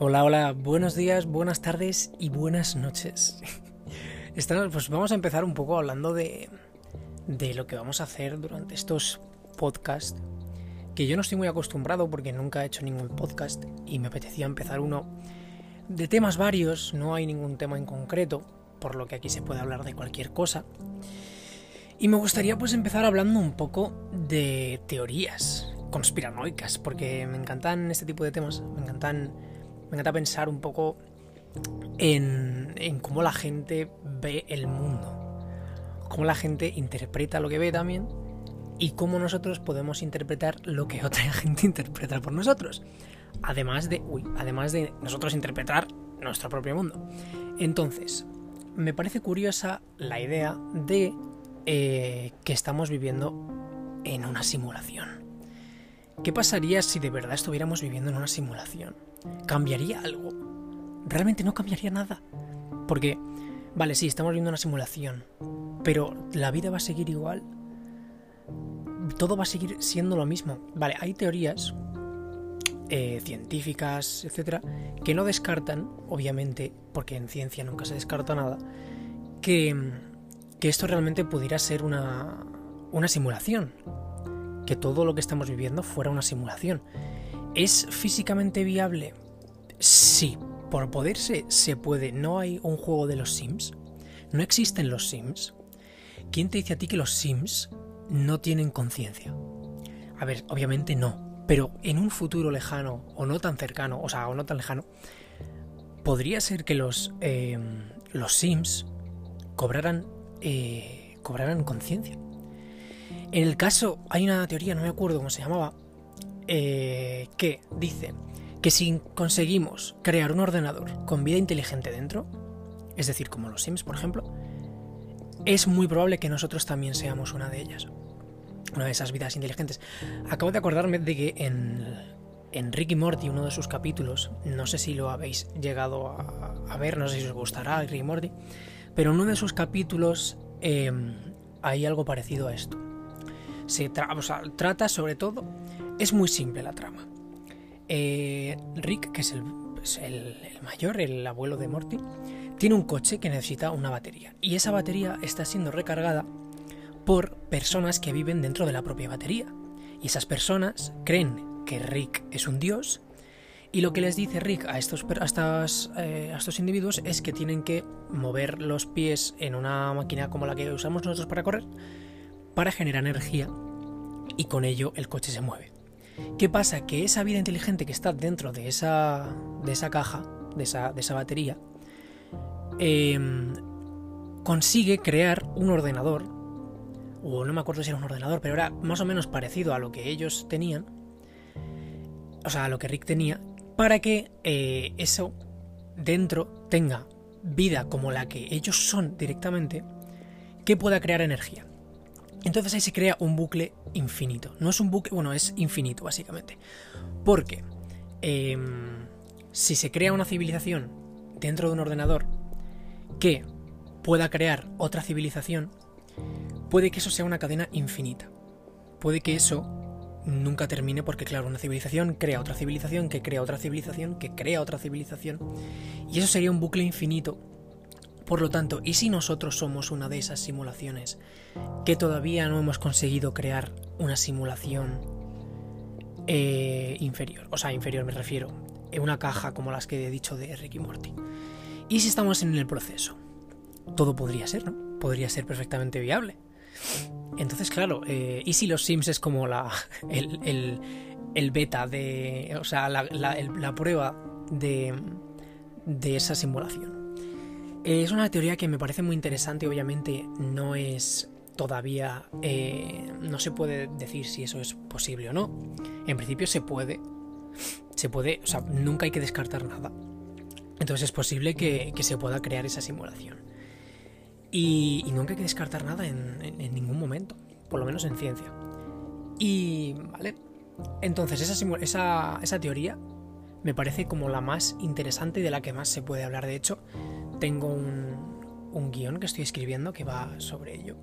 Hola, hola, buenos días, buenas tardes y buenas noches. Estamos, pues vamos a empezar un poco hablando de, de lo que vamos a hacer durante estos podcasts, que yo no estoy muy acostumbrado porque nunca he hecho ningún podcast y me apetecía empezar uno de temas varios, no hay ningún tema en concreto, por lo que aquí se puede hablar de cualquier cosa. Y me gustaría pues empezar hablando un poco de teorías conspiranoicas, porque me encantan este tipo de temas, me encantan me encanta pensar un poco en, cómo la gente ve el mundo, cómo la gente interpreta lo que ve también y cómo nosotros podemos interpretar lo que otra gente interpreta por nosotros. Además de, además de nosotros interpretar nuestro propio mundo. Entonces, me parece curiosa la idea de eh, que estamos viviendo en una simulación. ¿Qué pasaría si de verdad estuviéramos viviendo en una simulación? ¿Cambiaría algo? Realmente no cambiaría nada. Porque, vale, sí, estamos viendo una simulación, pero la vida va a seguir igual. Todo va a seguir siendo lo mismo. Vale, hay teorías eh, científicas, etcétera, que no descartan, obviamente, porque en ciencia nunca se descarta nada, que, que esto realmente pudiera ser una, una simulación. Que todo lo que estamos viviendo fuera una simulación. ¿Es físicamente viable? Sí, por poderse se puede. ¿No hay un juego de los Sims? ¿No existen los Sims? ¿Quién te dice a ti que los Sims no tienen conciencia? A ver, obviamente no, pero en un futuro lejano o no tan cercano, o sea, o no tan lejano, podría ser que los, em, los Sims cobraran, eh, cobraran conciencia. En el caso, hay una teoría, no me acuerdo cómo se llamaba, eh, que dice que si conseguimos crear un ordenador con vida inteligente dentro, es decir, como los Sims, por ejemplo, es muy probable que nosotros también seamos una de ellas. Una de esas vidas inteligentes. Acabo de acordarme de que en, en Ricky Morty, uno de sus capítulos, no sé si lo habéis llegado a, ver, no sé si os gustará Ricky Morty, pero en uno de sus capítulos em, hay algo parecido a esto. Se trata sobre todo es muy simple la trama. Eh, Rick, que es, el, mayor, el abuelo de Morty, tiene un coche que necesita una batería. Y esa batería está siendo recargada por personas que viven dentro de la propia batería. Y esas personas creen que Rick es un dios. Y lo que les dice Rick a estos, eh, a estos individuos es que tienen que mover los pies en una máquina como la que usamos nosotros para correr para generar energía y con ello el coche se mueve. ¿Qué pasa? Que esa vida inteligente que está dentro de esa, de esa caja, de esa, de esa batería, em, consigue crear un ordenador, o no me acuerdo si era un ordenador, pero era más o menos parecido a lo que ellos tenían, o sea, a lo que Rick tenía, para que eh, eso dentro tenga vida como la que ellos son directamente, que pueda crear energía. Entonces ahí se crea un bucle infinito. No es un bucle, bueno, es infinito básicamente. Porque em, si se crea una civilización dentro de un ordenador que pueda crear otra civilización, puede que eso sea una cadena infinita. Puede que eso nunca termine porque, claro, una civilización crea otra civilización, que crea otra civilización, que crea otra civilización. Y eso sería un bucle infinito por lo tanto, ¿y si nosotros somos una de esas simulaciones que todavía no hemos conseguido crear una simulación eh, inferior? O sea, inferior me refiero, en una caja como las que he dicho de Ricky Morty. ¿Y si estamos en el proceso? Todo podría ser, ¿no? Podría ser perfectamente viable. Entonces, claro, eh, ¿y si los Sims es como la, el, beta de. O sea, la, la prueba de, de esa simulación? Es una teoría que me parece muy interesante, obviamente no es todavía... Eh, no se puede decir si eso es posible o no. En principio se puede. Se puede, o sea, nunca hay que descartar nada. Entonces es posible que, se pueda crear esa simulación. Y, nunca hay que descartar nada en, ningún momento, por lo menos en ciencia. Y, ¿vale? Entonces esa, esa, esa teoría me parece como la más interesante y de la que más se puede hablar. De hecho, tengo un, un guion que estoy escribiendo que va sobre ello.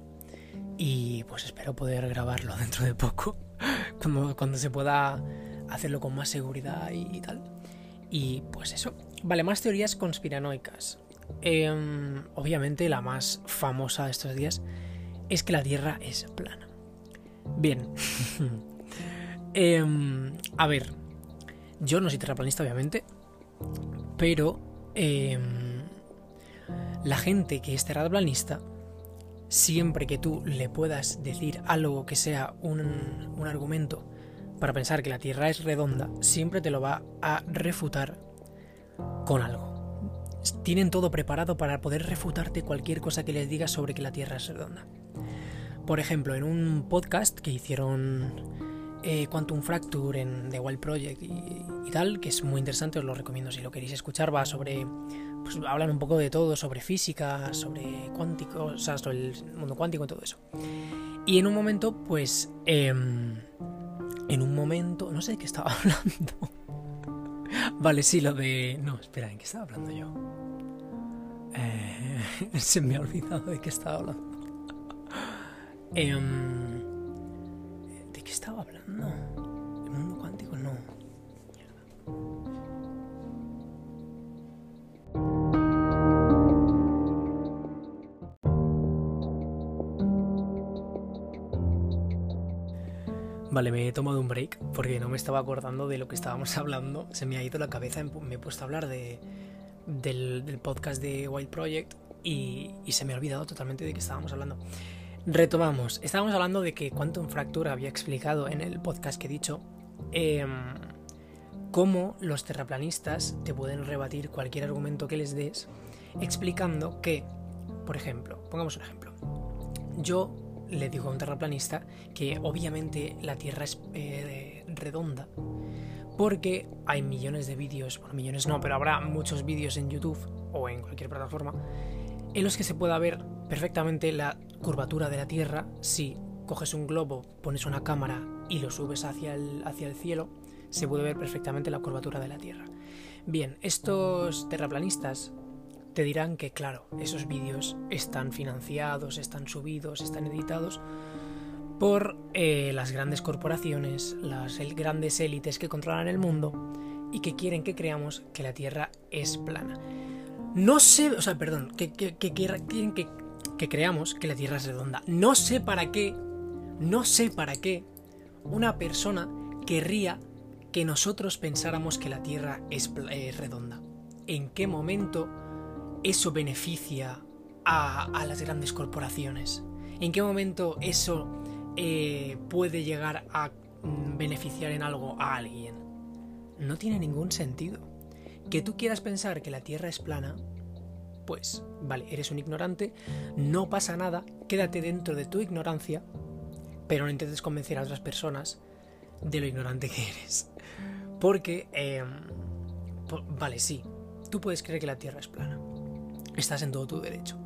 Y pues espero poder grabarlo dentro de poco, cuando, se pueda hacerlo con más seguridad y, tal. Y pues eso. Vale, más teorías conspiranoicas. Em, obviamente la más famosa de estos días es que la Tierra es plana. Bien. Em, a ver, yo no soy terraplanista, obviamente, pero em, la gente que es terraplanista, siempre que tú le puedas decir algo que sea un, un argumento para pensar que la Tierra es redonda, siempre te lo va a refutar con algo. Tienen todo preparado para poder refutarte cualquier cosa que les digas sobre que la Tierra es redonda. Por ejemplo, en un podcast que hicieron eh, Quantum Fracture en The Wild Project y, tal, que es muy interesante, os lo recomiendo si lo queréis escuchar, va sobre... Pues hablan un poco de todo, sobre física, sobre cuántico, o sea, sobre el mundo cuántico y todo eso. Y en un momento, pues... Em, en un momento... No sé de qué estaba hablando. vale, sí, lo de... No, espera, ¿en qué estaba hablando yo? Eh, se me ha olvidado de qué estaba hablando. Em, ¿De qué estaba hablando? ¿El mundo cuántico? No. Vale, me he tomado un break porque no me estaba acordando de lo que estábamos hablando. Se me ha ido la cabeza, me he puesto a hablar de, del, podcast de Wild Project y, se me ha olvidado totalmente de qué estábamos hablando. Retomamos. Estábamos hablando de que Quantum Fracture había explicado en el podcast que he dicho em, cómo los terraplanistas te pueden rebatir cualquier argumento que les des explicando que, por ejemplo, pongamos un ejemplo. Yo le digo a un terraplanista que obviamente la Tierra es eh, redonda porque hay millones de vídeos, bueno, millones no, pero habrá muchos vídeos en YouTube o en cualquier plataforma en los que se pueda ver perfectamente la curvatura de la Tierra si coges un globo, pones una cámara y lo subes hacia el, hacia el cielo, se puede ver perfectamente la curvatura de la Tierra. Bien, estos terraplanistas te dirán que, claro, esos vídeos están financiados, están subidos, están editados por eh, las grandes corporaciones, las grandes élites que controlan el mundo y que quieren que creamos que la Tierra es plana. No sé, o sea, perdón, que, quieren que, que creamos que la Tierra es redonda. No sé para qué, no sé para qué una persona querría que nosotros pensáramos que la Tierra es redonda. ¿En qué momento eso beneficia a, las grandes corporaciones? ¿En qué momento eso eh, puede llegar a mm, beneficiar en algo a alguien? No tiene ningún sentido. Que tú quieras pensar que la Tierra es plana, pues vale, eres un ignorante, no pasa nada, quédate dentro de tu ignorancia, pero no intentes convencer a otras personas de lo ignorante que eres. Porque, em, vale, sí, tú puedes creer que la Tierra es plana, estás en todo tu derecho,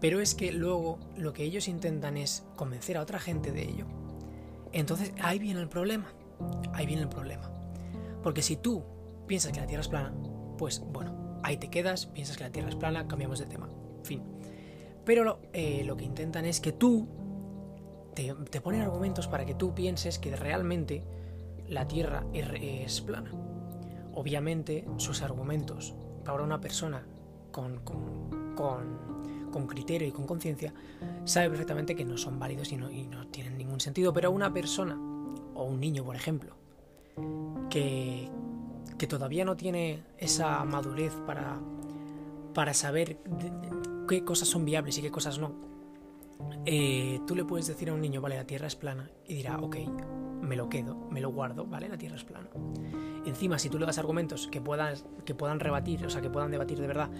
pero es que luego lo que ellos intentan es convencer a otra gente de ello. Entonces ahí viene el problema, ahí viene el problema. Porque si tú piensas que la Tierra es plana, pues bueno, ahí te quedas, piensas que la Tierra es plana, cambiamos de tema. Fin. Pero lo, eh, que intentan es que tú te, ponen argumentos para que tú pienses que realmente la Tierra es, plana. Obviamente, sus argumentos para una persona con, con, criterio y con conciencia sabe perfectamente que no son válidos y no, y no tienen ningún sentido. Pero una persona, o un niño, por ejemplo, que, que todavía no tiene esa madurez para, para saber qué cosas son viables y qué cosas no, eh, tú le puedes decir a un niño, vale, la Tierra es plana, y dirá, ok, me lo quedo, me lo guardo, vale, la Tierra es plana. Encima, si tú le das argumentos que puedan, que puedan rebatir, o sea, que puedan debatir de verdad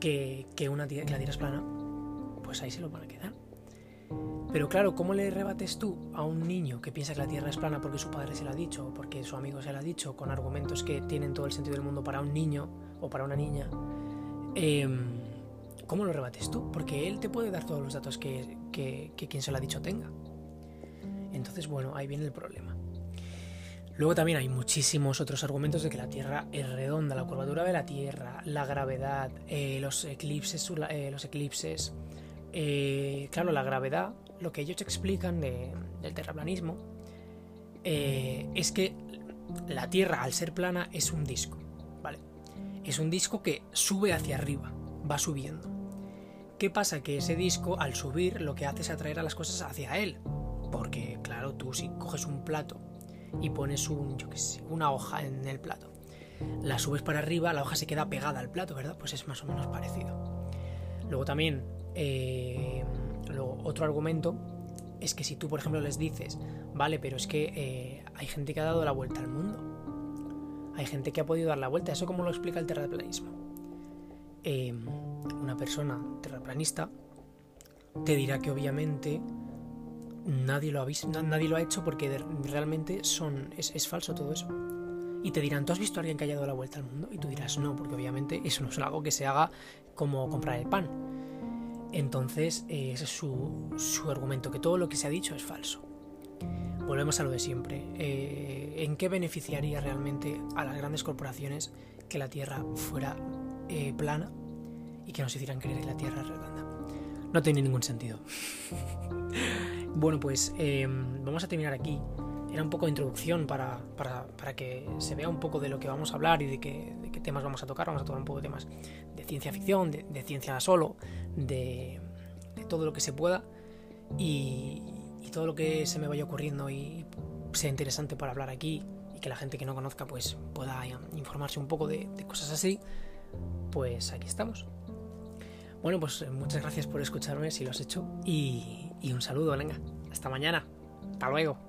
que, que, una, la Tierra es plana, pues ahí se lo van a quedar. Pero claro, ¿cómo le rebates tú a un niño que piensa que la Tierra es plana porque su padre se lo ha dicho o porque su amigo se lo ha dicho con argumentos que tienen todo el sentido del mundo para un niño o para una niña? Em, ¿Cómo lo rebates tú? Porque él te puede dar todos los datos que, que, quien se lo ha dicho tenga. Entonces, bueno, ahí viene el problema. Luego también hay muchísimos otros argumentos de que la Tierra es redonda, la curvatura de la Tierra, la gravedad, eh, los eclipses, eh, los eclipses. Eh, claro, la gravedad lo que ellos explican del terraplanismo es que la Tierra, al ser plana, es un disco. ¿vale? Es un disco que sube hacia arriba, va subiendo. ¿Qué pasa? Que ese disco, al subir, lo que hace es atraer a las cosas hacia él. Porque, claro, tú si coges un plato y pones un, yo qué sé, una hoja en el plato, la subes para arriba, la hoja se queda pegada al plato, ¿verdad? Pues es más o menos parecido. Luego también, eh, otro argumento es que si tú, por ejemplo, les dices, vale, pero es que eh, hay gente que ha dado la vuelta al mundo. Hay gente que ha podido dar la vuelta. ¿Eso cómo lo explica el terraplanismo? Eh, una persona terraplanista te dirá que obviamente nadie lo ha visto, nadie lo ha hecho porque realmente son, es, falso todo eso. Y te dirán, ¿tú has visto a alguien que haya dado la vuelta al mundo? Y tú dirás, no, porque obviamente eso no es algo que se haga como comprar el pan. Entonces, ese es su, su, argumento, que todo lo que se ha dicho es falso. Volvemos a lo de siempre. Eh, ¿En qué beneficiaría realmente a las grandes corporaciones que la Tierra fuera eh, plana y que nos hicieran creer que la Tierra es redonda? No tiene ningún sentido. bueno, pues em, vamos a terminar aquí. Era un poco de introducción para, que se vea un poco de lo que vamos a hablar y de qué, temas vamos a tocar. Vamos a tocar un poco de temas de ciencia ficción, de, ciencia solo, de, todo lo que se pueda y, todo lo que se me vaya ocurriendo y sea interesante para hablar aquí y que la gente que no conozca pues pueda informarse un poco de cosas así, pues aquí estamos. Bueno, pues eh, muchas gracias por escucharme si lo has hecho y, un saludo, venga. Hasta mañana. Hasta luego.